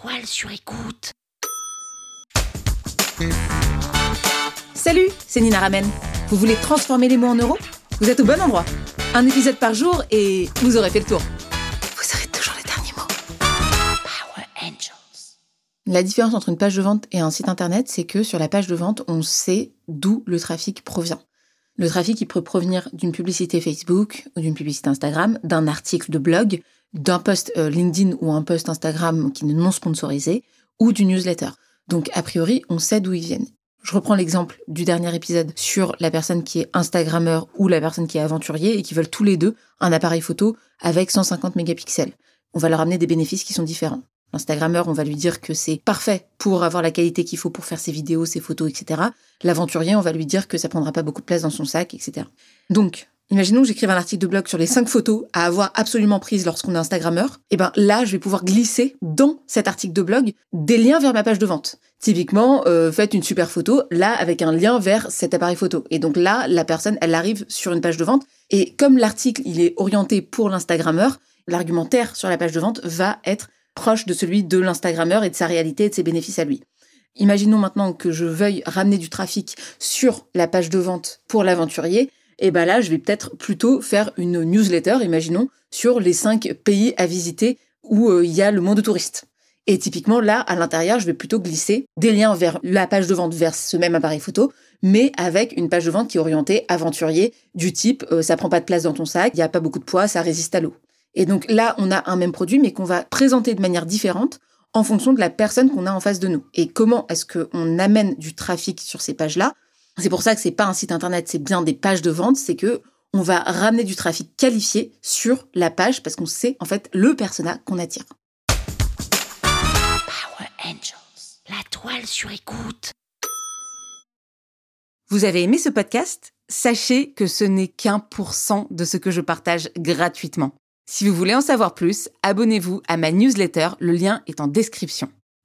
toile sur écoute. Salut, c'est Nina Ramen. Vous voulez transformer les mots en euros? Vous êtes au bon endroit. Un épisode par jour et vous aurez fait le tour. Vous aurez toujours les derniers mots. Power Angels. La différence entre une page de vente et un site internet, c'est que sur la page de vente, on sait d'où le trafic provient. Le trafic, il peut provenir d'une publicité Facebook ou d'une publicité Instagram, d'un article de blog, d'un post euh, LinkedIn ou un post Instagram qui n'est non sponsorisé, ou d'une newsletter. Donc, a priori, on sait d'où ils viennent. Je reprends l'exemple du dernier épisode sur la personne qui est Instagrammeur ou la personne qui est aventurier et qui veulent tous les deux un appareil photo avec 150 mégapixels. On va leur amener des bénéfices qui sont différents. L'Instagrammeur, on va lui dire que c'est parfait pour avoir la qualité qu'il faut pour faire ses vidéos, ses photos, etc. L'aventurier, on va lui dire que ça prendra pas beaucoup de place dans son sac, etc. Donc, Imaginons que j'écrive un article de blog sur les cinq photos à avoir absolument prises lorsqu'on est Instagrammeur. Et ben là, je vais pouvoir glisser dans cet article de blog des liens vers ma page de vente. Typiquement, euh, faites une super photo là avec un lien vers cet appareil photo. Et donc là, la personne, elle arrive sur une page de vente. Et comme l'article, il est orienté pour l'Instagrammeur, l'argumentaire sur la page de vente va être proche de celui de l'Instagrammeur et de sa réalité et de ses bénéfices à lui. Imaginons maintenant que je veuille ramener du trafic sur la page de vente pour l'aventurier et ben là, je vais peut-être plutôt faire une newsletter, imaginons, sur les cinq pays à visiter où euh, il y a le monde touriste. Et typiquement, là, à l'intérieur, je vais plutôt glisser des liens vers la page de vente vers ce même appareil photo, mais avec une page de vente qui est orientée aventurier, du type euh, ça prend pas de place dans ton sac, il y a pas beaucoup de poids, ça résiste à l'eau. Et donc là, on a un même produit, mais qu'on va présenter de manière différente en fonction de la personne qu'on a en face de nous. Et comment est-ce qu'on amène du trafic sur ces pages-là? C'est pour ça que c'est pas un site internet, c'est bien des pages de vente, c'est que on va ramener du trafic qualifié sur la page parce qu'on sait en fait le persona qu'on attire. Power Angels. La toile sur écoute. Vous avez aimé ce podcast? Sachez que ce n'est qu'un pour cent de ce que je partage gratuitement. Si vous voulez en savoir plus, abonnez-vous à ma newsletter, le lien est en description.